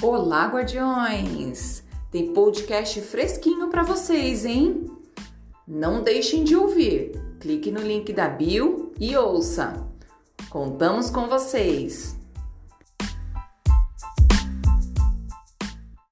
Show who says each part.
Speaker 1: Olá, guardiões! Tem podcast fresquinho para vocês, hein? Não deixem de ouvir. Clique no link da bio e ouça. Contamos com vocês.